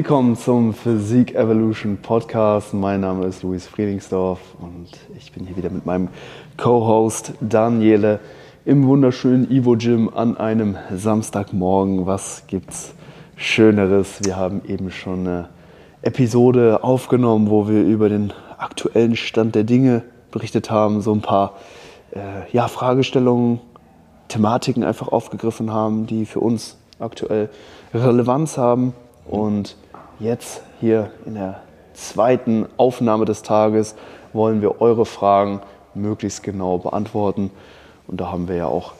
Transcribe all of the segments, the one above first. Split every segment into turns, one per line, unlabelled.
Willkommen zum Physik Evolution Podcast. Mein Name ist Luis Friedingsdorf und ich bin hier wieder mit meinem Co-Host Daniele im wunderschönen Ivo Gym an einem Samstagmorgen. Was gibt's Schöneres? Wir haben eben schon eine Episode aufgenommen, wo wir über den aktuellen Stand der Dinge berichtet haben, so ein paar äh, ja, Fragestellungen, Thematiken einfach aufgegriffen haben, die für uns aktuell Relevanz haben. Und jetzt hier in der zweiten Aufnahme des Tages wollen wir eure Fragen möglichst genau beantworten. Und da haben wir ja auch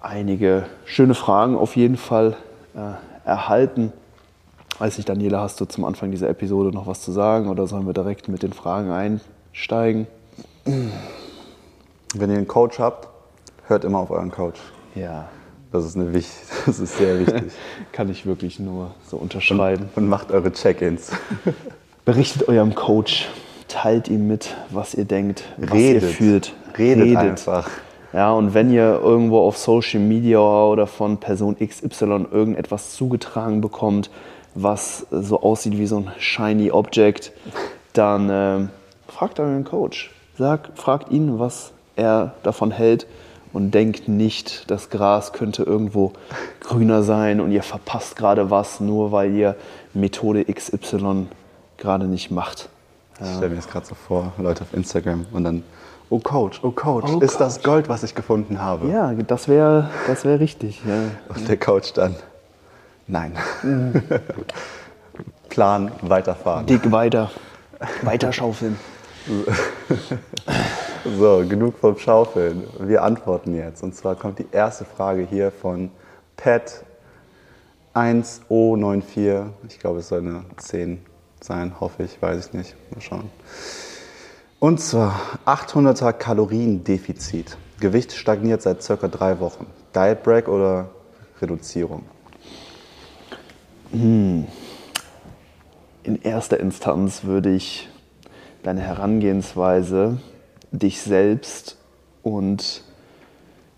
einige schöne Fragen auf jeden Fall äh, erhalten. Weiß nicht, Daniela, hast du zum Anfang dieser Episode noch was zu sagen oder sollen wir direkt mit den Fragen einsteigen?
Wenn ihr einen Coach habt, hört immer auf euren Coach.
Ja.
Das ist, eine, das ist sehr wichtig.
Kann ich wirklich nur so unterschreiben.
Und, und macht eure Check-ins.
Berichtet eurem Coach, teilt ihm mit, was ihr denkt, was
Redet.
ihr fühlt.
Redet, Redet einfach.
Ja, und wenn ihr irgendwo auf Social Media oder von Person XY irgendetwas zugetragen bekommt, was so aussieht wie so ein shiny Object, dann äh, fragt euren Coach. Sagt, fragt ihn, was er davon hält und denkt nicht, das Gras könnte irgendwo grüner sein und ihr verpasst gerade was, nur weil ihr Methode XY gerade nicht macht.
Ja. Ich stelle mir das gerade so vor, Leute auf Instagram und dann, oh Coach, oh Coach, oh ist Coach. das Gold, was ich gefunden habe?
Ja, das wäre das wär richtig. Ja.
Und der Coach dann, nein. Mhm. Plan, weiterfahren.
Dick weiter, weiter schaufeln.
So, genug vom Schaufeln. Wir antworten jetzt. Und zwar kommt die erste Frage hier von Pat 1O94. Ich glaube, es soll eine 10 sein, hoffe ich, weiß ich nicht. Mal schauen. Und zwar 800er Kaloriendefizit. Gewicht stagniert seit circa drei Wochen. Diet Break oder Reduzierung?
Hm. In erster Instanz würde ich deine Herangehensweise dich selbst und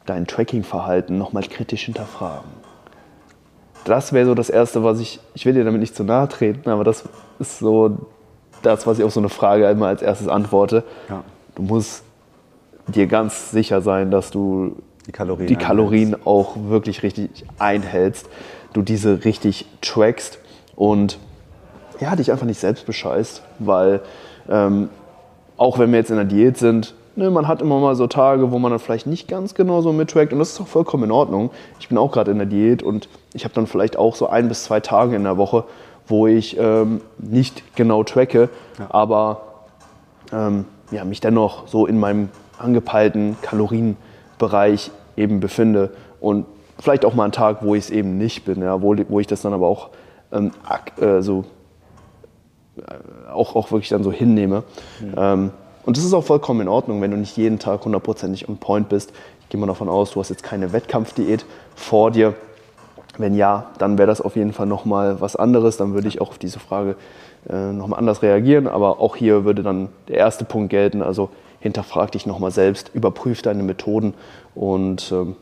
dein Tracking-Verhalten nochmal kritisch hinterfragen. Das wäre so das Erste, was ich, ich will dir damit nicht zu nahe treten, aber das ist so das, was ich auf so eine Frage immer als erstes antworte. Ja. Du musst dir ganz sicher sein, dass du
die Kalorien,
die Kalorien auch wirklich richtig einhältst, du diese richtig trackst und ja, dich einfach nicht selbst bescheißt, weil ähm, auch wenn wir jetzt in der Diät sind, ne, man hat immer mal so Tage, wo man dann vielleicht nicht ganz genau so mittrackt und das ist auch vollkommen in Ordnung. Ich bin auch gerade in der Diät und ich habe dann vielleicht auch so ein bis zwei Tage in der Woche, wo ich ähm, nicht genau tracke, ja. aber ähm, ja, mich dennoch so in meinem angepeilten Kalorienbereich eben befinde und vielleicht auch mal einen Tag, wo ich es eben nicht bin, ja, wo, wo ich das dann aber auch ähm, äh, so auch, auch wirklich dann so hinnehme. Mhm. Ähm, und das ist auch vollkommen in Ordnung, wenn du nicht jeden Tag hundertprozentig on point bist. Ich gehe mal davon aus, du hast jetzt keine Wettkampfdiät vor dir. Wenn ja, dann wäre das auf jeden Fall nochmal was anderes. Dann würde ich auch auf diese Frage äh, nochmal anders reagieren. Aber auch hier würde dann der erste Punkt gelten. Also hinterfrag dich nochmal selbst, überprüf deine Methoden und ähm,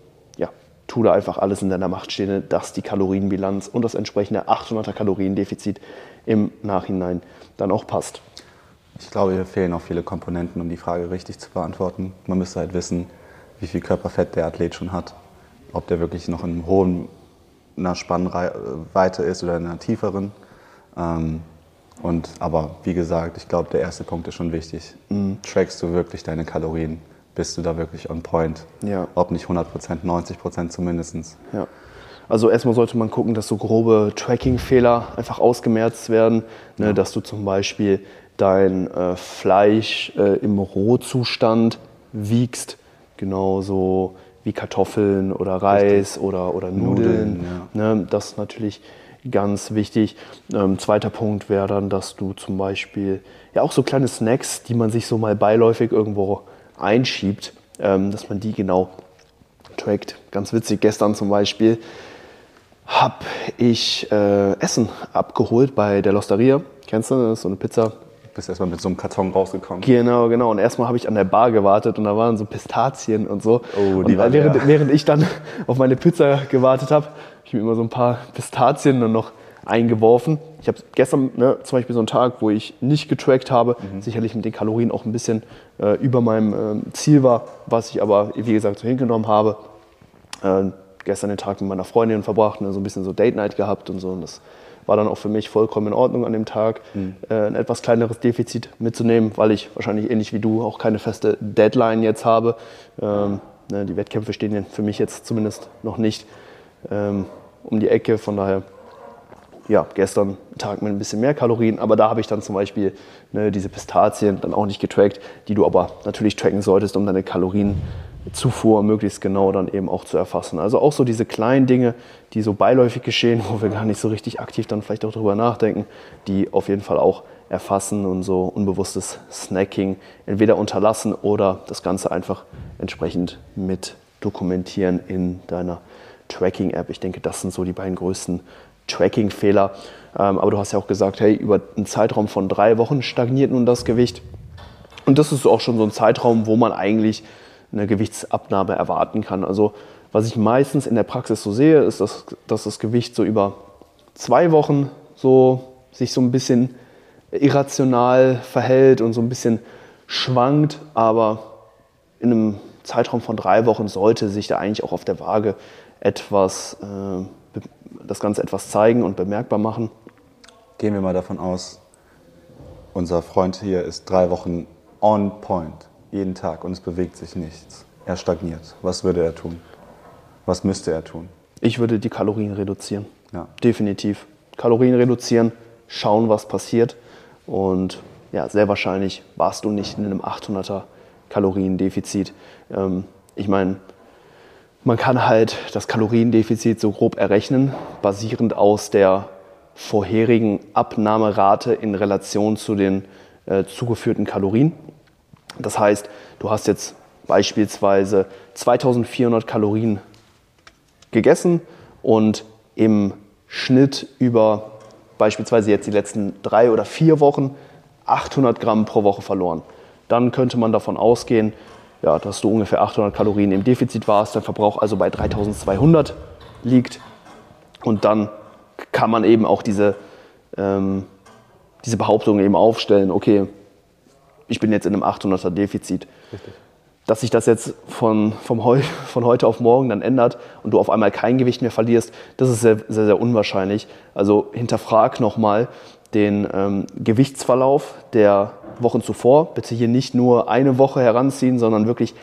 tu da einfach alles in deiner Macht Stehende, dass die Kalorienbilanz und das entsprechende 800er Kaloriendefizit im Nachhinein dann auch passt.
Ich glaube, hier fehlen auch viele Komponenten, um die Frage richtig zu beantworten. Man müsste halt wissen, wie viel Körperfett der Athlet schon hat. Ob der wirklich noch in hohen einer Spannweite ist oder in einer tieferen. Ähm, und, aber wie gesagt, ich glaube, der erste Punkt ist schon wichtig. Mhm. Trackst du wirklich deine Kalorien? Bist du da wirklich on point? Ja. Ob nicht 100 Prozent, 90 Prozent zumindest.
Ja. Also erstmal sollte man gucken, dass so grobe Tracking-Fehler einfach ausgemerzt werden. Ne, ja. Dass du zum Beispiel dein äh, Fleisch äh, im Rohzustand wiegst, genauso wie Kartoffeln oder Reis oder, oder Nudeln. Nudeln ja. ne, das ist natürlich ganz wichtig. Ähm, zweiter Punkt wäre dann, dass du zum Beispiel ja auch so kleine Snacks, die man sich so mal beiläufig irgendwo einschiebt, ähm, dass man die genau trackt. Ganz witzig, gestern zum Beispiel habe ich äh, Essen abgeholt bei der Losteria. Kennst du das? So eine Pizza.
Bist erstmal mit so einem Karton rausgekommen.
Genau, genau. Und erstmal habe ich an der Bar gewartet und da waren so Pistazien und so.
Oh, die
und waren während, während ich dann auf meine Pizza gewartet habe, habe ich mir immer so ein paar Pistazien und noch eingeworfen. Ich habe gestern ne, zum Beispiel so einen Tag, wo ich nicht getrackt habe, mhm. sicherlich mit den Kalorien auch ein bisschen äh, über meinem äh, Ziel war, was ich aber, wie gesagt, so hingenommen habe. Äh, gestern den Tag mit meiner Freundin verbracht, ne, so ein bisschen so Date Night gehabt und so. Und das war dann auch für mich vollkommen in Ordnung an dem Tag, mhm. äh, ein etwas kleineres Defizit mitzunehmen, weil ich wahrscheinlich ähnlich wie du auch keine feste Deadline jetzt habe. Ähm, ne, die Wettkämpfe stehen für mich jetzt zumindest noch nicht ähm, um die Ecke. Von daher, ja, gestern Tag mit ein bisschen mehr Kalorien, aber da habe ich dann zum Beispiel ne, diese Pistazien dann auch nicht getrackt, die du aber natürlich tracken solltest, um deine Kalorien Zufuhr möglichst genau dann eben auch zu erfassen. Also auch so diese kleinen Dinge, die so beiläufig geschehen, wo wir gar nicht so richtig aktiv dann vielleicht auch darüber nachdenken, die auf jeden Fall auch erfassen und so unbewusstes Snacking entweder unterlassen oder das Ganze einfach entsprechend mit dokumentieren in deiner Tracking-App. Ich denke, das sind so die beiden größten Tracking-Fehler. Ähm, aber du hast ja auch gesagt, hey, über einen Zeitraum von drei Wochen stagniert nun das Gewicht. Und das ist auch schon so ein Zeitraum, wo man eigentlich eine Gewichtsabnahme erwarten kann. Also was ich meistens in der Praxis so sehe, ist, dass, dass das Gewicht so über zwei Wochen so sich so ein bisschen irrational verhält und so ein bisschen schwankt, aber in einem Zeitraum von drei Wochen sollte sich da eigentlich auch auf der Waage etwas, äh, das Ganze etwas zeigen und bemerkbar machen.
Gehen wir mal davon aus, unser Freund hier ist drei Wochen on point jeden Tag und es bewegt sich nichts. Er stagniert. Was würde er tun? Was müsste er tun?
Ich würde die Kalorien reduzieren. Ja. Definitiv. Kalorien reduzieren, schauen, was passiert. Und ja, sehr wahrscheinlich warst du nicht in einem 800er Kaloriendefizit. Ähm, ich meine, man kann halt das Kaloriendefizit so grob errechnen, basierend aus der vorherigen Abnahmerate in Relation zu den äh, zugeführten Kalorien. Das heißt, du hast jetzt beispielsweise 2400 Kalorien gegessen und im Schnitt über beispielsweise jetzt die letzten drei oder vier Wochen 800 Gramm pro Woche verloren. Dann könnte man davon ausgehen, ja, dass du ungefähr 800 Kalorien im Defizit warst, dein Verbrauch also bei 3200 liegt. Und dann kann man eben auch diese, ähm, diese Behauptung eben aufstellen, okay, ich bin jetzt in einem 800er Defizit. Richtig. Dass sich das jetzt von, vom Heu, von heute auf morgen dann ändert und du auf einmal kein Gewicht mehr verlierst, das ist sehr, sehr, sehr unwahrscheinlich. Also hinterfrag nochmal den ähm, Gewichtsverlauf der Wochen zuvor. Bitte hier nicht nur eine Woche heranziehen, sondern wirklich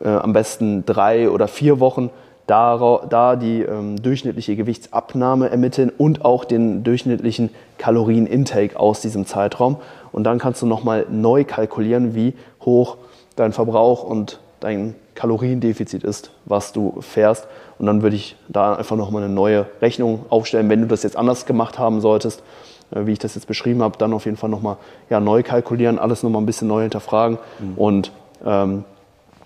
äh, am besten drei oder vier Wochen da, da die ähm, durchschnittliche Gewichtsabnahme ermitteln und auch den durchschnittlichen Kalorienintake aus diesem Zeitraum. Und dann kannst du nochmal neu kalkulieren, wie hoch dein Verbrauch und dein Kaloriendefizit ist, was du fährst. Und dann würde ich da einfach nochmal eine neue Rechnung aufstellen. Wenn du das jetzt anders gemacht haben solltest, wie ich das jetzt beschrieben habe, dann auf jeden Fall nochmal ja, neu kalkulieren, alles nochmal ein bisschen neu hinterfragen mhm. und ähm,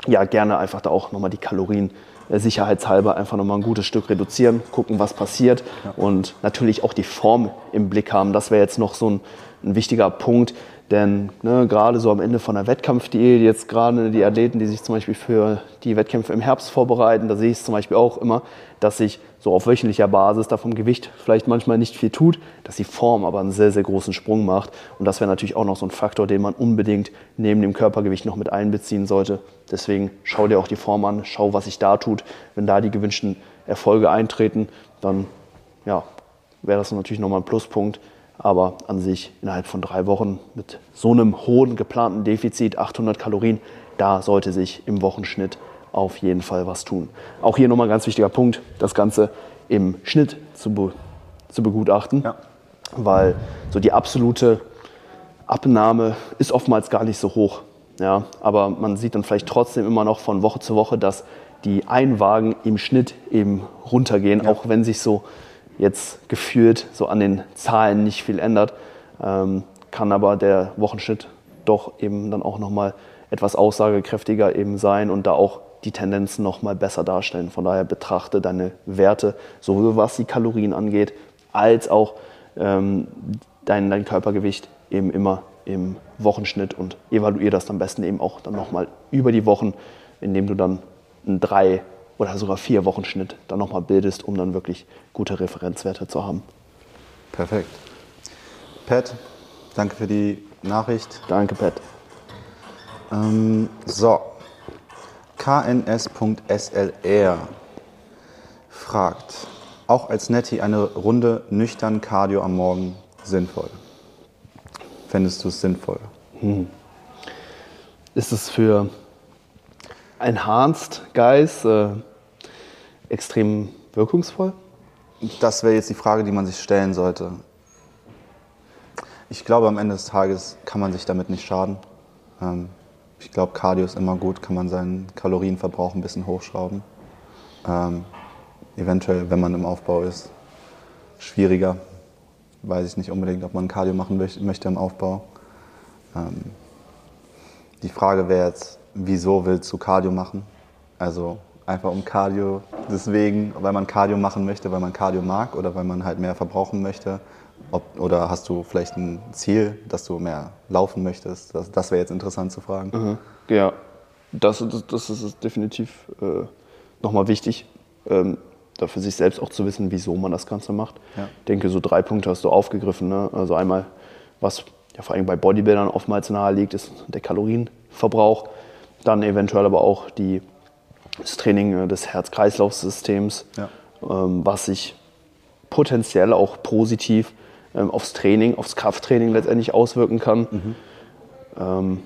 ja, gerne einfach da auch nochmal die Kalorien äh, sicherheitshalber einfach nochmal ein gutes Stück reduzieren, gucken, was passiert ja. und natürlich auch die Form im Blick haben. Das wäre jetzt noch so ein, ein wichtiger Punkt, denn ne, gerade so am Ende von der Wettkampfdiät, jetzt gerade die Athleten, die sich zum Beispiel für die Wettkämpfe im Herbst vorbereiten, da sehe ich es zum Beispiel auch immer, dass sich so auf wöchentlicher Basis da vom Gewicht vielleicht manchmal nicht viel tut, dass die Form aber einen sehr, sehr großen Sprung macht. Und das wäre natürlich auch noch so ein Faktor, den man unbedingt neben dem Körpergewicht noch mit einbeziehen sollte. Deswegen schau dir auch die Form an, schau, was sich da tut. Wenn da die gewünschten Erfolge eintreten, dann ja, wäre das natürlich nochmal ein Pluspunkt. Aber an sich innerhalb von drei Wochen mit so einem hohen geplanten Defizit, 800 Kalorien, da sollte sich im Wochenschnitt auf jeden Fall was tun. Auch hier nochmal ein ganz wichtiger Punkt, das Ganze im Schnitt zu, be zu begutachten, ja. weil so die absolute Abnahme ist oftmals gar nicht so hoch. Ja, aber man sieht dann vielleicht trotzdem immer noch von Woche zu Woche, dass die Einwagen im Schnitt eben runtergehen, ja. auch wenn sich so jetzt gefühlt so an den Zahlen nicht viel ändert, ähm, kann aber der Wochenschnitt doch eben dann auch nochmal etwas aussagekräftiger eben sein und da auch die Tendenzen nochmal besser darstellen. Von daher betrachte deine Werte, sowohl was die Kalorien angeht, als auch ähm, dein, dein Körpergewicht eben immer im Wochenschnitt und evaluiere das am besten eben auch dann nochmal über die Wochen, indem du dann ein drei oder sogar vier Wochenschnitt dann nochmal bildest, um dann wirklich gute Referenzwerte zu haben.
Perfekt. Pat, danke für die Nachricht.
Danke, Pat.
Ähm, so, KNS.SLR fragt, auch als Nettie eine Runde nüchtern Cardio am Morgen sinnvoll? Fändest du es sinnvoll?
Ist es für Enhanced Guys äh, extrem wirkungsvoll?
Das wäre jetzt die Frage, die man sich stellen sollte. Ich glaube, am Ende des Tages kann man sich damit nicht schaden. Ähm, ich glaube, Cardio ist immer gut, kann man seinen Kalorienverbrauch ein bisschen hochschrauben. Ähm, eventuell, wenn man im Aufbau ist, schwieriger. Weiß ich nicht unbedingt, ob man Cardio machen möcht- möchte im Aufbau. Ähm, die Frage wäre jetzt, wieso willst du Cardio machen? Also einfach um Cardio deswegen, weil man Cardio machen möchte, weil man Cardio mag oder weil man halt mehr verbrauchen möchte? Ob, oder hast du vielleicht ein Ziel, dass du mehr laufen möchtest? Das, das wäre jetzt interessant zu fragen.
Ja, das, das, das ist definitiv äh, nochmal wichtig, ähm, da für sich selbst auch zu wissen, wieso man das Ganze macht.
Ja.
Ich denke, so drei Punkte hast du aufgegriffen. Ne? Also einmal, was ja vor allem bei Bodybuildern oftmals nahe liegt, ist der Kalorienverbrauch. Dann eventuell aber auch die, das Training äh, des Herz-Kreislauf-Systems,
Ja.
ähm, was sich potenziell auch positiv ähm, aufs Training, aufs Krafttraining letztendlich auswirken kann. Ähm,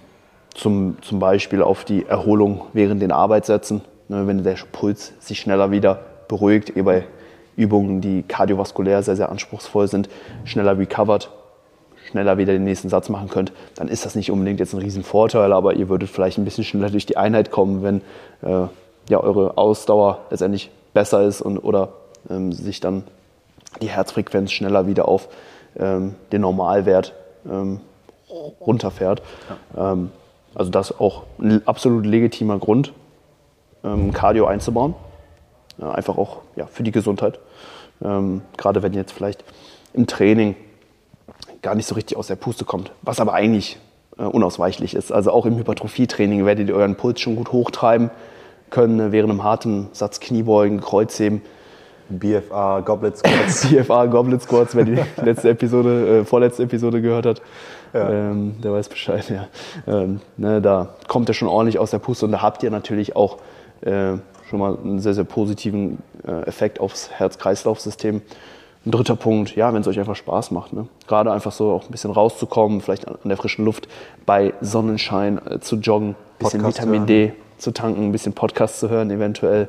zum, zum Beispiel auf die Erholung während den Arbeitssätzen. Ne, wenn der Puls sich schneller wieder beruhigt, eh bei Übungen, die kardiovaskulär sehr, sehr anspruchsvoll sind, schneller recovert, schneller wieder den nächsten Satz machen könnt, dann ist das nicht unbedingt jetzt ein Riesenvorteil, aber ihr würdet vielleicht ein bisschen schneller durch die Einheit kommen, wenn äh, ja, eure Ausdauer letztendlich besser ist und, oder ähm, sich dann die Herzfrequenz schneller wieder auf ähm, den Normalwert ähm, runterfährt. Ähm, also das ist auch ein absolut legitimer Grund, ähm, Cardio einzubauen. Ja, einfach auch ja, für die Gesundheit. Ähm, gerade wenn ihr jetzt vielleicht im Training gar nicht so richtig aus der Puste kommt, was aber eigentlich äh, unausweichlich ist. Also auch im Hypertrophietraining werdet ihr euren Puls schon gut hochtreiben können, äh, während einem harten Satz Kniebeugen, Kreuzheben,
BFA, Goblet Squats.
CFA Goblet Squats, wer die letzte Episode, äh, vorletzte Episode gehört hat, ähm, der weiß Bescheid, ja. Ähm, ne, da kommt er schon ordentlich aus der Puste und da habt ihr natürlich auch äh, schon mal einen sehr, sehr positiven äh, Effekt aufs Herz-Kreislauf-System. Ein dritter Punkt, ja, wenn es euch einfach Spaß macht. Ne? Gerade einfach so auch ein bisschen rauszukommen, vielleicht an, der frischen Luft, bei Sonnenschein äh, zu joggen, ein bisschen
Podcast
Vitamin
hören.
D zu tanken, ein bisschen Podcast zu hören eventuell.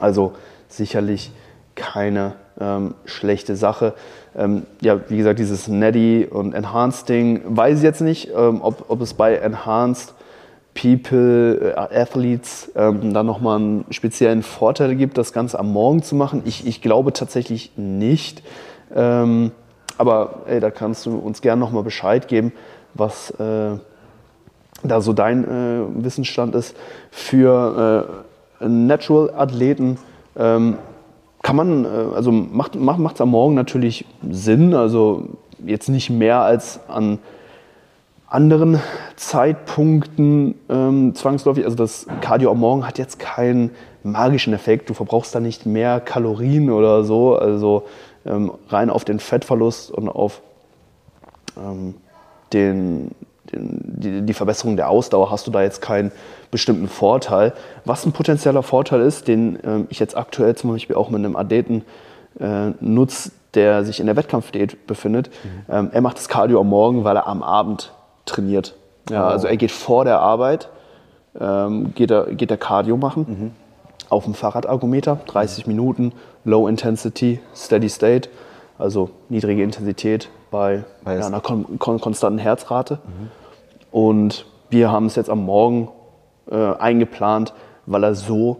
Also sicherlich keine ähm, schlechte Sache. Ähm, ja, wie gesagt, dieses Netty und Enhanced Ding, weiß ich jetzt nicht, ähm, ob, ob es bei Enhanced People, äh, Athletes ähm, da nochmal einen speziellen Vorteil gibt, das Ganze am Morgen zu machen. Ich, ich glaube tatsächlich nicht. Ähm, aber ey, da kannst du uns gerne nochmal Bescheid geben, was äh, da so dein äh, Wissensstand ist. Für äh, Natural-Athleten ähm, kann man, äh, also macht es macht, am Morgen natürlich Sinn, also jetzt nicht mehr als an anderen Zeitpunkten ähm, zwangsläufig. Also das Cardio am Morgen hat jetzt keinen magischen Effekt. Du verbrauchst da nicht mehr Kalorien oder so. Also ähm, rein auf den Fettverlust und auf ähm, den, den, die, die Verbesserung der Ausdauer hast du da jetzt keinen bestimmten Vorteil. Was ein potenzieller Vorteil ist, den ähm, ich jetzt aktuell zum Beispiel auch mit einem Athleten äh, nutze, der sich in der Wettkampfdiät befindet. Ähm, er macht das Cardio am Morgen, weil er am Abend trainiert. Ja,
Oh.
Also er geht vor der Arbeit, ähm, geht, er, geht er Cardio machen auf dem Fahrradergometer, 30 Minuten, Low Intensity, Steady State, also niedrige Intensität bei ja, einer kon kon konstanten Herzrate. Und wir haben es jetzt am Morgen äh, eingeplant, weil er so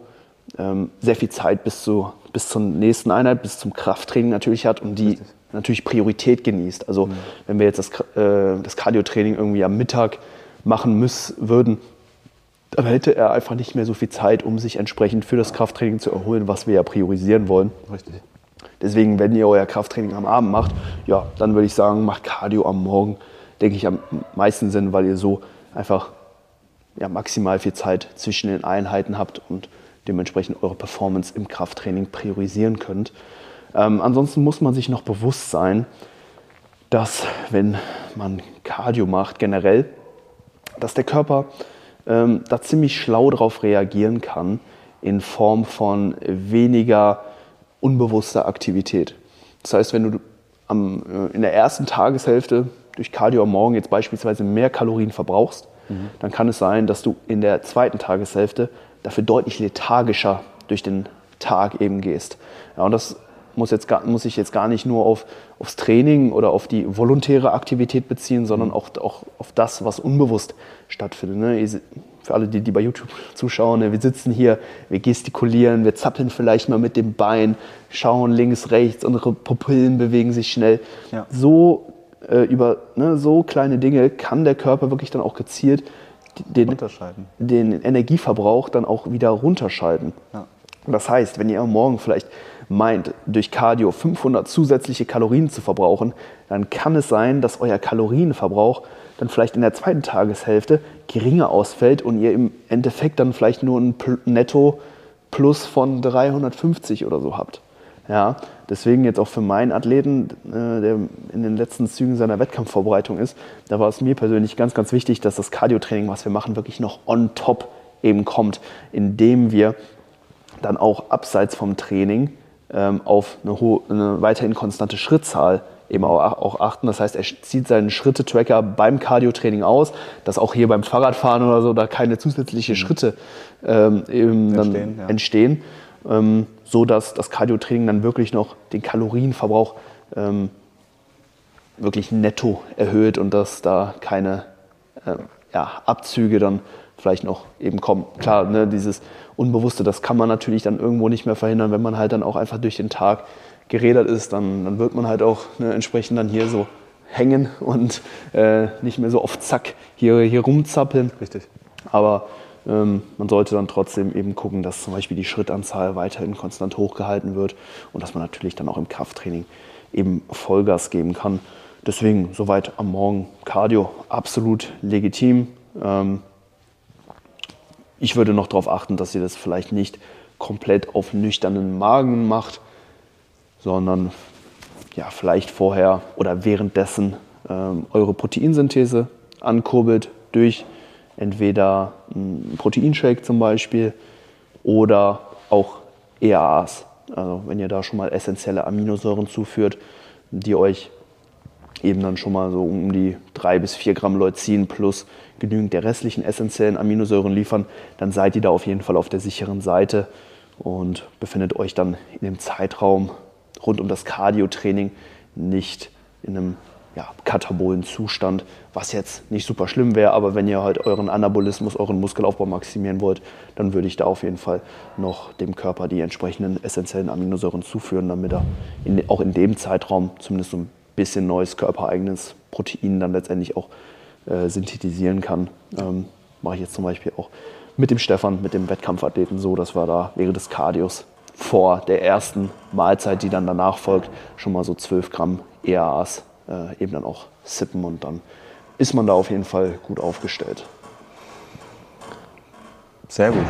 ähm, sehr viel Zeit bis, zu, bis zur nächsten Einheit, bis zum Krafttraining natürlich hat und die natürlich Priorität genießt. Also wenn wir jetzt das, äh, das Cardio-Training irgendwie am Mittag machen müssen würden, dann hätte er einfach nicht mehr so viel Zeit, um sich entsprechend für das Krafttraining zu erholen, was wir ja priorisieren wollen.
Richtig.
Deswegen, wenn ihr euer Krafttraining am Abend macht, ja, dann würde ich sagen, macht Cardio am Morgen, denke ich, am meisten Sinn, weil ihr so einfach ja, maximal viel Zeit zwischen den Einheiten habt und dementsprechend eure Performance im Krafttraining priorisieren könnt. Ähm, ansonsten muss man sich noch bewusst sein, dass wenn man Cardio macht generell, dass der Körper ähm, da ziemlich schlau darauf reagieren kann in Form von weniger unbewusster Aktivität. Das heißt, wenn du am, äh, in der ersten Tageshälfte durch Cardio am Morgen jetzt beispielsweise mehr Kalorien verbrauchst, mhm. dann kann es sein, dass du in der zweiten Tageshälfte dafür deutlich lethargischer durch den Tag eben gehst. Ja, und das muss, jetzt gar, muss ich jetzt gar nicht nur auf, aufs Training oder auf die volontäre Aktivität beziehen, sondern auch, auch auf das, was unbewusst stattfindet. Ne? Für alle, die, die bei YouTube zuschauen, ne? wir sitzen hier, wir gestikulieren, wir zappeln vielleicht mal mit dem Bein, schauen links, rechts, unsere Pupillen bewegen sich schnell. Ja. So äh, über ne, so kleine Dinge kann der Körper wirklich dann auch gezielt den, den Energieverbrauch dann auch wieder runterschalten. Ja. Das heißt, wenn ihr am Morgen vielleicht meint, durch Cardio 500 zusätzliche Kalorien zu verbrauchen, dann kann es sein, dass euer Kalorienverbrauch dann vielleicht in der zweiten Tageshälfte geringer ausfällt und ihr im Endeffekt dann vielleicht nur ein Netto plus von 350 oder so habt. Ja, deswegen jetzt auch für meinen Athleten, äh, der in den letzten Zügen seiner Wettkampfvorbereitung ist, da war es mir persönlich ganz, ganz wichtig, dass das Cardio-Training, was wir machen, wirklich noch on top eben kommt, indem wir dann auch abseits vom Training ähm, auf eine, hohe, eine weiterhin konstante Schrittzahl eben auch, achten. Das heißt, er zieht seinen Schritte-Tracker beim Cardio-Training aus, dass auch hier beim Fahrradfahren oder so da keine zusätzlichen mhm. Schritte ähm, eben dann entstehen. Ja. entstehen ähm, so dass das Cardio-Training dann wirklich noch den Kalorienverbrauch ähm, wirklich netto erhöht und dass da keine äh, ja, Abzüge dann vielleicht noch eben kommen. Klar, ne, dieses Unbewusste, das kann man natürlich dann irgendwo nicht mehr verhindern, wenn man halt dann auch einfach durch den Tag gerädert ist, dann, dann wird man halt auch ne, entsprechend dann hier so hängen und äh, nicht mehr so oft zack hier, hier rumzappeln.
Richtig.
Aber ähm, man sollte dann trotzdem eben gucken, dass zum Beispiel die Schrittanzahl weiterhin konstant hochgehalten wird und dass man natürlich dann auch im Krafttraining eben Vollgas geben kann. Deswegen soweit am Morgen Cardio absolut legitim. Ähm, ich würde noch darauf achten, dass ihr das vielleicht nicht komplett auf nüchternen Magen macht, sondern ja, vielleicht vorher oder währenddessen ähm, eure Proteinsynthese ankurbelt durch entweder ein Proteinshake zum Beispiel oder auch EAAs. Also wenn ihr da schon mal essentielle Aminosäuren zuführt, die euch eben dann schon mal so um die drei bis vier Gramm Leucin plus genügend der restlichen essentiellen Aminosäuren liefern, dann seid ihr da auf jeden Fall auf der sicheren Seite und befindet euch dann in dem Zeitraum rund um das Cardio-Training nicht in einem ja, katabolen Zustand, was jetzt nicht super schlimm wäre, aber wenn ihr halt euren Anabolismus, euren Muskelaufbau maximieren wollt, dann würde ich da auf jeden Fall noch dem Körper die entsprechenden essentiellen Aminosäuren zuführen, damit er in, auch in dem Zeitraum zumindest so ein bisschen neues körpereigenes Protein dann letztendlich auch äh, synthetisieren kann. Ähm, Mache ich jetzt zum Beispiel auch mit dem Stefan, mit dem Wettkampfathleten so, dass wir da während des Cardios vor der ersten Mahlzeit, die dann danach folgt, schon mal so 12 Gramm EAAs äh, eben dann auch sippen und dann ist man da auf jeden Fall gut aufgestellt.
Sehr gut.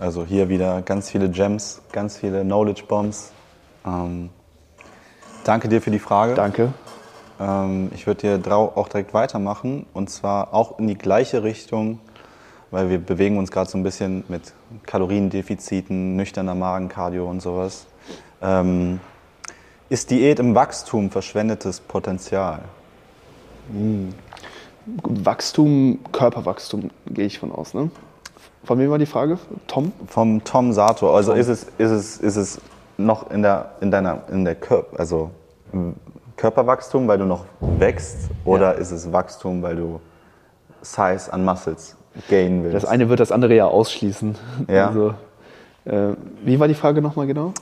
Also hier wieder ganz viele Gems, ganz viele Knowledge Bombs. Ähm, danke dir für die Frage.
Danke.
Ähm, ich würde dir auch direkt weitermachen und zwar auch in die gleiche Richtung, weil wir bewegen uns gerade so ein bisschen mit Kaloriendefiziten, nüchterner Magen, Cardio und sowas. Ähm, ist Diät im Wachstum verschwendetes Potenzial?
Hm. Wachstum, Körperwachstum gehe ich von aus. Ne? Von wem war die Frage? Tom?
Vom Tom Sator. Also Tom. Ist, es, ist, es, ist es noch in der, in deiner, in der Körper, also Körperwachstum, weil du noch wächst, oder ja. ist es Wachstum, weil du Size an Muscles gain willst?
Das eine wird das andere ja ausschließen.
Ja. Also,
äh, wie war die Frage nochmal genau?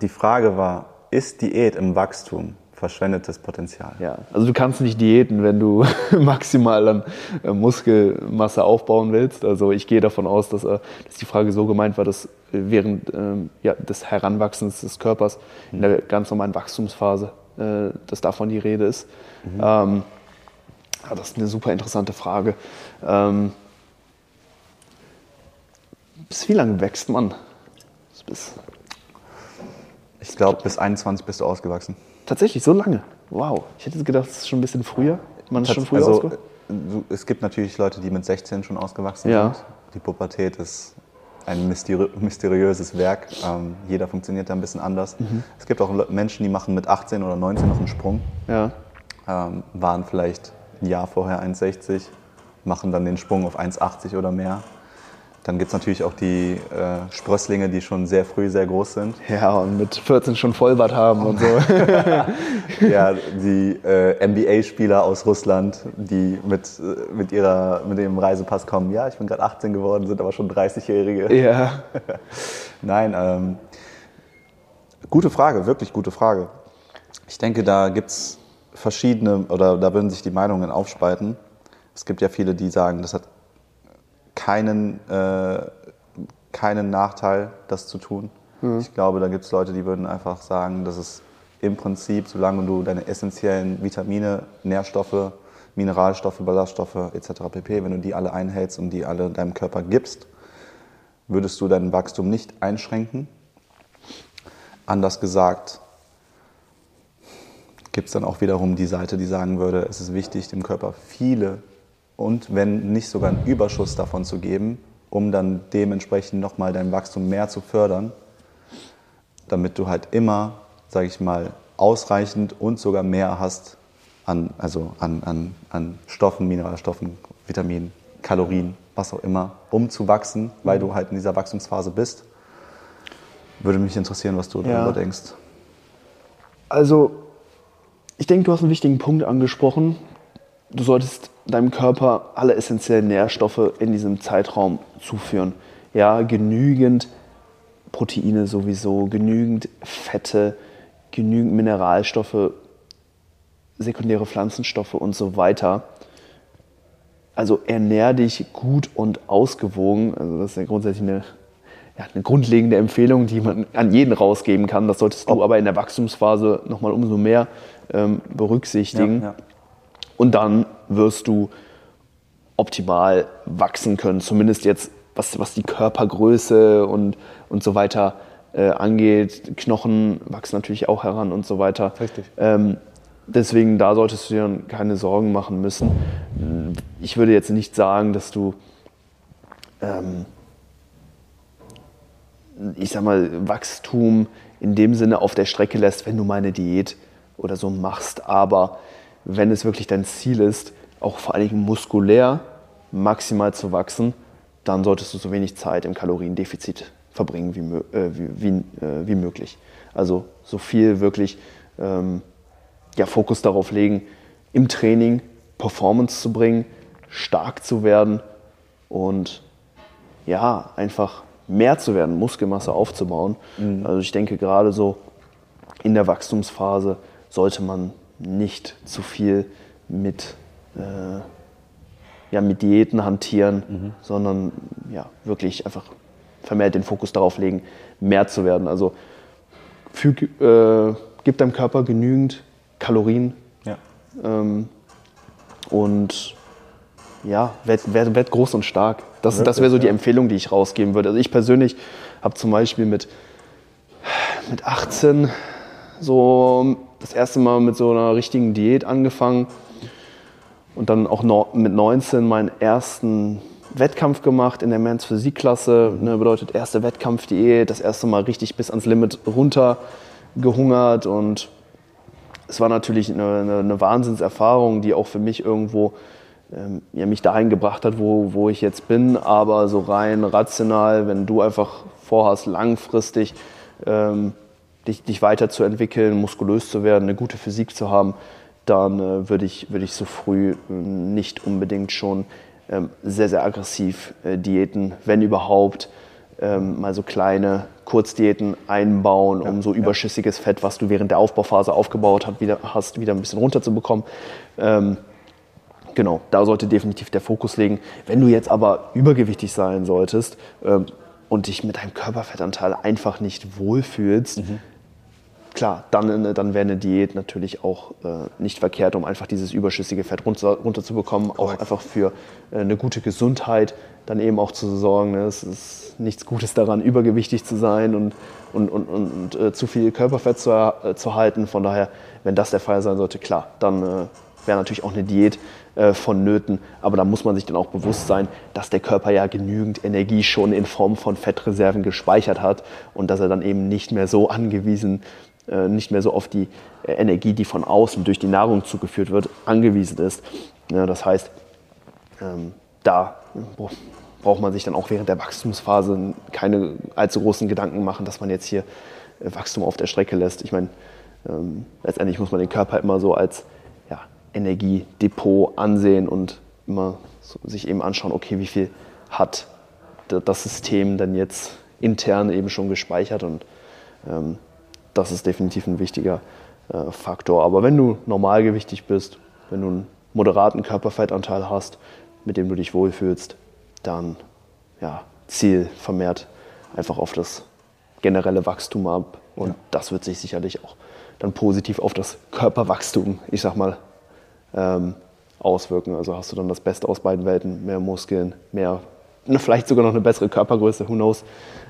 Die Frage war, ist Diät im Wachstum verschwendetes Potenzial?
Ja, also du kannst nicht diäten, wenn du maximal an äh, Muskelmasse aufbauen willst. Also ich gehe davon aus, dass, äh, dass die Frage so gemeint war, dass während ähm, ja, des Heranwachsens des Körpers in der ganz normalen Wachstumsphase, äh, dass davon die Rede ist. Mhm. Ähm, das ist eine super interessante Frage. Ähm, bis wie lange wächst man? Bis
Ich glaube, bis 21 bist du ausgewachsen.
Tatsächlich, so lange? Wow. Ich hätte gedacht, es ist schon ein bisschen früher. Man ist schon früher
also, du- es gibt natürlich Leute, die mit 16 schon ausgewachsen
Ja.
sind. Die Pubertät ist ein mysteri mysteriöses Werk. Ähm, jeder funktioniert da ein bisschen anders.
Mhm.
Es gibt auch Menschen, die machen mit 18 oder 19 noch einen Sprung.
Ja.
ähm, waren vielleicht ein Jahr vorher 1,60, machen dann den Sprung auf 1,80 oder mehr. Dann gibt es natürlich auch die äh, Sprösslinge, die schon sehr früh sehr groß sind.
Ja, und mit 14 schon Vollbart haben und so.
ja, die äh, NBA-Spieler aus Russland, die mit, äh, mit, ihrer, mit dem Reisepass kommen. Ja, ich bin gerade 18 geworden, sind aber schon 30-Jährige.
ja.
Nein, ähm, gute Frage, wirklich gute Frage. Ich denke, da gibt es verschiedene, oder da würden sich die Meinungen aufspalten. Es gibt ja viele, die sagen, das hat keinen, äh, keinen Nachteil, das zu tun. Ich glaube, da gibt es Leute, die würden einfach sagen, dass es im Prinzip, solange du deine essentiellen Vitamine, Nährstoffe, Mineralstoffe, Ballaststoffe etc. pp., wenn du die alle einhältst und die alle deinem Körper gibst, würdest du dein Wachstum nicht einschränken. Anders gesagt, gibt es dann auch wiederum die Seite, die sagen würde, es ist wichtig, dem Körper viele und wenn nicht sogar einen Überschuss davon zu geben, um dann dementsprechend nochmal dein Wachstum mehr zu fördern, damit du halt immer, sage ich mal, ausreichend und sogar mehr hast an, also an, an, an Stoffen, Mineralstoffen, Vitaminen, Kalorien, was auch immer, um zu wachsen, weil du halt in dieser Wachstumsphase bist. Würde mich interessieren, was du
Ja.
darüber denkst.
Also, ich denke, du hast einen wichtigen Punkt angesprochen. Du solltest deinem Körper alle essentiellen Nährstoffe in diesem Zeitraum zuführen. Ja, genügend Proteine sowieso, genügend Fette, genügend Mineralstoffe, sekundäre Pflanzenstoffe und so weiter. Also ernähr dich gut und ausgewogen. Also das ist ja grundsätzlich eine, ja, eine grundlegende Empfehlung, die man an jeden rausgeben kann. Das solltest du aber in der Wachstumsphase nochmal umso mehr ähm, berücksichtigen.
Ja, ja.
Und dann wirst du optimal wachsen können. Zumindest jetzt, was, was die Körpergröße und, und so weiter äh, angeht. Knochen wachsen natürlich auch heran und so weiter.
Richtig.
Ähm, deswegen, da solltest du dir keine Sorgen machen müssen. Ich würde jetzt nicht sagen, dass du, ähm, ich sag mal, Wachstum in dem Sinne auf der Strecke lässt, wenn du mal eine Diät oder so machst. Aber wenn es wirklich dein Ziel ist, auch vor allen Dingen muskulär maximal zu wachsen, dann solltest du so wenig Zeit im Kaloriendefizit verbringen wie, äh, wie, wie, äh, wie möglich. Also so viel wirklich ähm, ja, Fokus darauf legen, im Training Performance zu bringen, stark zu werden und ja, einfach mehr zu werden, Muskelmasse aufzubauen. Also ich denke gerade so in der Wachstumsphase sollte man nicht zu viel mit, äh, ja, mit Diäten hantieren, sondern ja, wirklich einfach vermehrt den Fokus darauf legen, mehr zu werden. Also füg, äh, gib deinem Körper genügend Kalorien
Ja.
ähm, und ja, werd, werd, werd groß und stark. Das, das wäre so die
ja.
Empfehlung, die ich rausgeben würde. Also ich persönlich habe zum Beispiel mit, mit 18 so das erste Mal mit so einer richtigen Diät angefangen und dann auch no, mit 19 meinen ersten Wettkampf gemacht in der Men's Physikklasse. Ne, bedeutet erste Wettkampfdiät, das erste Mal richtig bis ans Limit runter gehungert und es war natürlich eine, eine, eine Wahnsinnserfahrung, die auch für mich irgendwo ähm, ja, mich dahin gebracht hat, wo, wo ich jetzt bin. Aber so rein rational, wenn du einfach vorhast, langfristig ähm, dich, dich weiterzuentwickeln, muskulös zu werden, eine gute Physik zu haben, dann äh, würde ich, würde ich so früh äh, nicht unbedingt schon ähm, sehr, sehr aggressiv äh, Diäten, wenn überhaupt, ähm, mal so kleine Kurzdiäten einbauen, um so überschüssiges Fett, was du während der Aufbauphase aufgebaut hat, wieder, hast, wieder ein bisschen runterzubekommen. Ähm, genau, da sollte definitiv der Fokus liegen. Wenn du jetzt aber übergewichtig sein solltest ähm, und dich mit deinem Körperfettanteil einfach nicht wohlfühlst, klar, dann, dann wäre eine Diät natürlich auch äh, nicht verkehrt, um einfach dieses überschüssige Fett runter, runterzubekommen, auch einfach für äh, eine gute Gesundheit dann eben auch zu sorgen. Ne? Es ist nichts Gutes daran, übergewichtig zu sein und, und, und, und, und äh, zu viel Körperfett zu, äh, zu halten. Von daher, wenn das der Fall sein sollte, klar, dann äh, wäre natürlich auch eine Diät äh, vonnöten. Aber da muss man sich dann auch bewusst sein, dass der Körper ja genügend Energie schon in Form von Fettreserven gespeichert hat und dass er dann eben nicht mehr so angewiesen äh, nicht mehr so auf die äh, Energie, die von außen durch die Nahrung zugeführt wird, angewiesen ist. Ja, das heißt, ähm, da braucht man sich dann auch während der Wachstumsphase keine allzu großen Gedanken machen, dass man jetzt hier äh, Wachstum auf der Strecke lässt. Ich meine, ähm, letztendlich muss man den Körper immer so als ja, Energiedepot ansehen und immer so sich eben anschauen, okay, wie viel hat das System denn jetzt intern eben schon gespeichert und ähm, das ist definitiv ein wichtiger äh, Faktor. Aber wenn du normalgewichtig bist, wenn du einen moderaten Körperfettanteil hast, mit dem du dich wohlfühlst, dann ja, ziel vermehrt einfach auf das generelle Wachstum ab. Und ja. das wird sich sicherlich auch dann positiv auf das Körperwachstum, ich sag mal, ähm, auswirken. Also hast du dann das Beste aus beiden Welten, mehr Muskeln, mehr, vielleicht sogar noch eine bessere Körpergröße, who knows.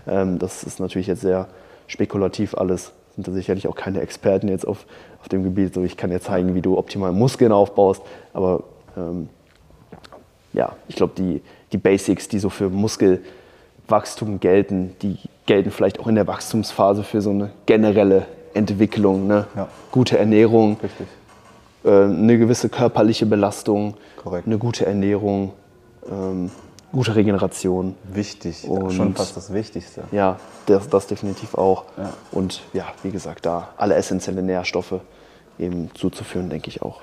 Ähm, das ist natürlich jetzt sehr spekulativ alles sind da sicherlich auch keine Experten jetzt auf, auf dem Gebiet. So, ich kann dir zeigen, wie du optimal Muskeln aufbaust, aber ähm, ja, ich glaube, die, die Basics, die so für Muskelwachstum gelten, die gelten vielleicht auch in der Wachstumsphase für so eine generelle Entwicklung. Ne? Ja. Gute Ernährung, äh, eine gewisse körperliche Belastung, Korrekt. eine gute Ernährung. Ähm, gute Regeneration.
Wichtig, und schon fast das Wichtigste.
Ja, das, das definitiv auch. Ja. Und ja, wie gesagt, da alle essentielle Nährstoffe eben zuzuführen, denke ich auch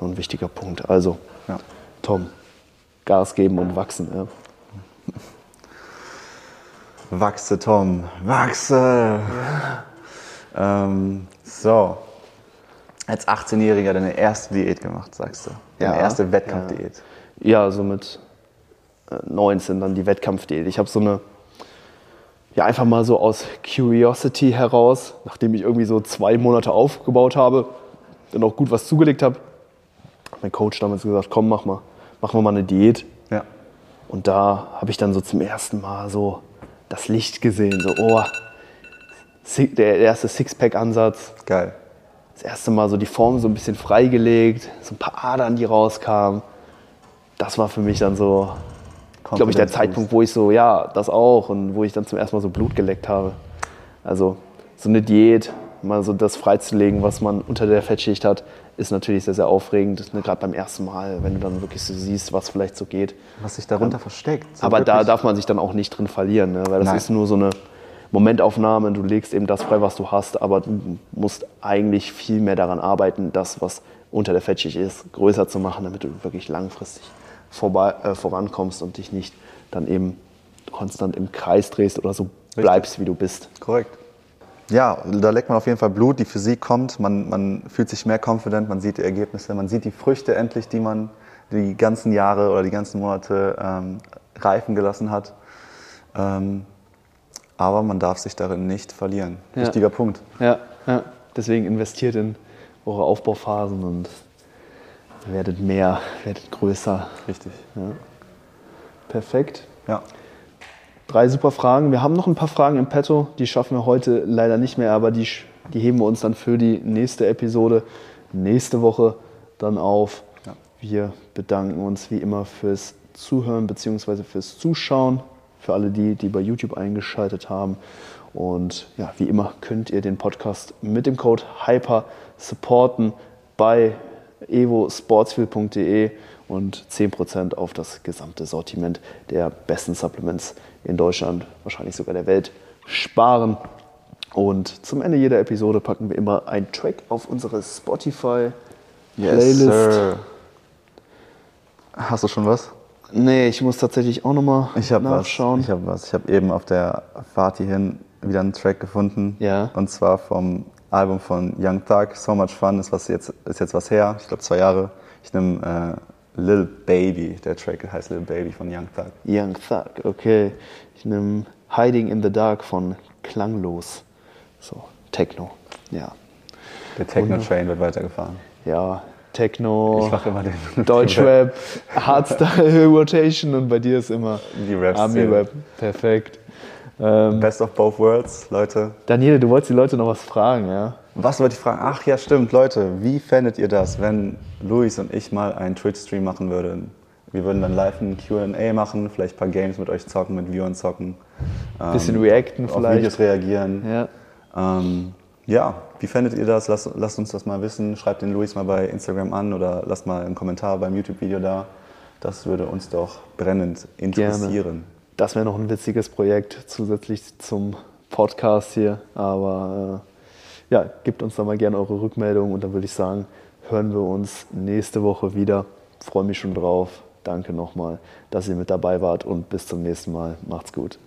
noch ein wichtiger Punkt. Also, ja. Tom, Gas geben und wachsen. Ja.
Wachse, Tom, wachse! Ähm, so, als 18-Jähriger deine erste Diät gemacht, sagst du? Deine ja. erste Wettkampfdiät.
Ja, so mit 19 dann die Wettkampfdiät. Ich habe so eine, ja einfach mal so aus Curiosity heraus, nachdem ich irgendwie so zwei Monate aufgebaut habe, dann auch gut was zugelegt habe, mein Coach damals gesagt, komm, mach mal, machen wir mal eine Diät. Ja. Und da habe ich dann so zum ersten Mal so das Licht gesehen, so, oh, der erste Sixpack-Ansatz.
Geil.
Das erste Mal so die Form so ein bisschen freigelegt, so ein paar Adern, die rauskamen. Das war für mich dann so, glaube ich, der Zeitpunkt, wo ich so, ja, das auch und wo ich dann zum ersten Mal so Blut geleckt habe. Also so eine Diät, mal so das freizulegen, was man unter der Fettschicht hat, ist natürlich sehr, sehr aufregend, ne, gerade beim ersten Mal, wenn du dann wirklich so siehst, was vielleicht so geht.
Was sich darunter ähm, versteckt.
So aber da darf man sich dann auch nicht drin verlieren, ne, weil das Nein. ist nur so eine Momentaufnahme, du legst eben das frei, was du hast, aber du musst eigentlich viel mehr daran arbeiten, das, was unter der Fettschicht ist, größer zu machen, damit du wirklich langfristig vorbei, äh, vorankommst und dich nicht dann eben konstant im Kreis drehst oder so bleibst, wie du bist.
Korrekt. Ja, da leckt man auf jeden Fall Blut, die Physik kommt, man, man fühlt sich mehr confident, man sieht die Ergebnisse, man sieht die Früchte endlich, die man die ganzen Jahre oder die ganzen Monate ähm, reifen gelassen hat. Ähm, aber man darf sich darin nicht verlieren. Ja. Wichtiger Punkt.
Ja, ja, deswegen investiert in eure Aufbauphasen und werdet mehr, werdet größer.
Richtig.
Ja. Perfekt. Ja. Drei super Fragen. Wir haben noch ein paar Fragen im Petto, die schaffen wir heute leider nicht mehr, aber die, die heben wir uns dann für die nächste Episode nächste Woche dann auf. Ja. Wir bedanken uns wie immer fürs Zuhören bzw. fürs Zuschauen, für alle die, die bei YouTube eingeschaltet haben. Und ja, wie immer könnt ihr den Podcast mit dem Code HYPER supporten bei evosportsfield.de und 10% auf das gesamte Sortiment der besten Supplements in Deutschland, wahrscheinlich sogar der Welt, sparen. Und zum Ende jeder Episode packen wir immer einen Track auf unsere Spotify-Playlist. Yes,
Hast du schon was?
Nee, ich muss tatsächlich auch nochmal nachschauen.
Was. Ich habe was. Ich habe eben auf der Fahrt hierhin wieder einen Track gefunden. Ja. Und zwar vom Album von Young Thug, So Much Fun, ist, was jetzt, ist jetzt was her, ich glaube zwei Jahre. Ich nehme äh, Lil Baby, der Track heißt Lil Baby von Young Thug.
Young Thug, okay. Ich nehme Hiding in the Dark von Klanglos, so Techno. ja,
Der Techno-Train wird weitergefahren.
ja, Techno,
Ich mache immer den
Deutschrap, Hardstyle Rotation und bei dir ist immer. Army-Rap. Perfekt. Ähm,
Best of both worlds, Leute.
Daniele, du wolltest die Leute noch was fragen, ja?
Was wollte ich fragen? Ach ja, stimmt, Leute. Wie fändet ihr das, wenn Luis und ich mal einen Twitch-Stream machen würden? Wir würden dann live ein Q&A machen, vielleicht ein paar Games mit euch zocken, mit Viewern zocken. Ähm,
Bisschen reacten
auf
vielleicht.
Videos reagieren.
Ja.
Ähm, ja, wie fändet ihr das? Lasst, lasst uns das mal wissen. Schreibt den Luis mal bei Instagram an oder lasst mal einen Kommentar beim YouTube-Video da. Das würde uns doch brennend interessieren.
Das wäre noch ein witziges Projekt zusätzlich zum Podcast hier. Aber äh, ja, gebt uns da mal gerne eure Rückmeldung und dann würde ich sagen, hören wir uns nächste Woche wieder. Freue mich schon drauf. Danke nochmal, dass ihr mit dabei wart und bis zum nächsten Mal. Macht's gut.